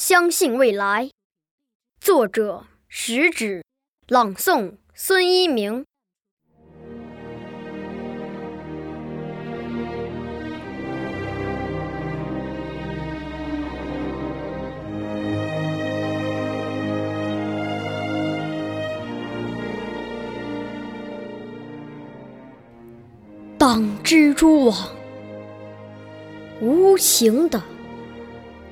相信未来，作者食指，朗诵孙一鸣。当蜘蛛网无情的。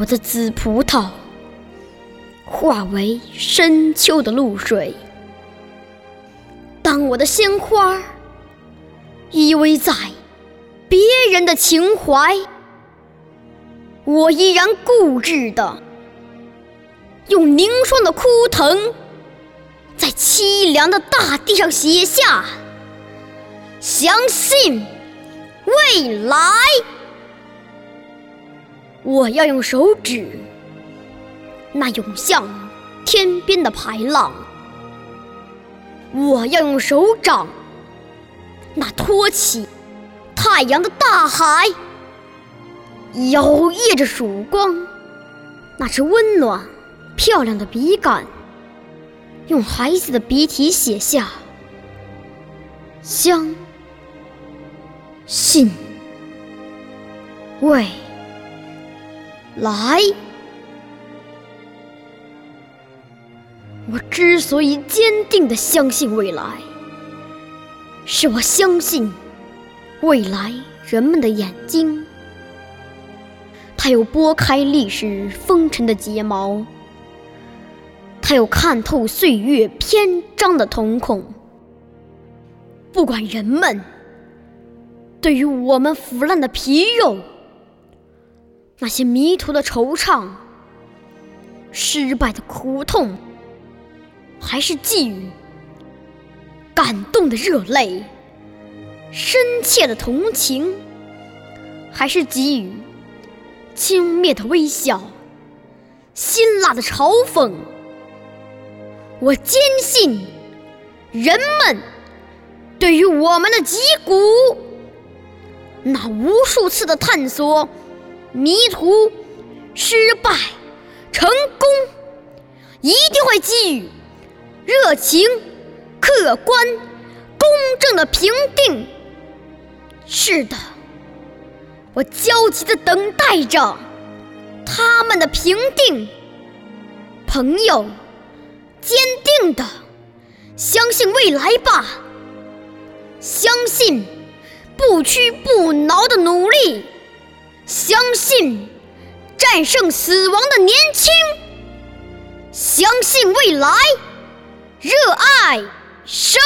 我的紫葡萄化为深秋的露水，当我的鲜花依偎在别人的情怀，我依然固执的用凝霜的枯藤，在凄凉的大地上写下相信未来。我要用手指，那涌向天边的排浪；我要用手掌，那托起太阳的大海；摇曳着曙光，那是温暖漂亮的笔杆；用孩子的笔体写下相信。未。来，我之所以坚定的相信未来，是我相信未来人们的眼睛，它有拨开历史风尘的睫毛，它有看透岁月篇章的瞳孔。不管人们对于我们腐烂的皮肉。那些迷途的惆怅，失败的苦痛，还是寄予感动的热泪，深切的同情，还是给予轻蔑的微笑，辛辣的嘲讽。我坚信，人们对于我们的脊骨，那无数次的探索。迷途、失败、成功，一定会给予热情、客观、公正的评定。是的，我焦急的等待着他们的评定。朋友，坚定的相信未来吧，相信不屈不挠的努力。相信战胜死亡的年轻，相信未来，热爱生。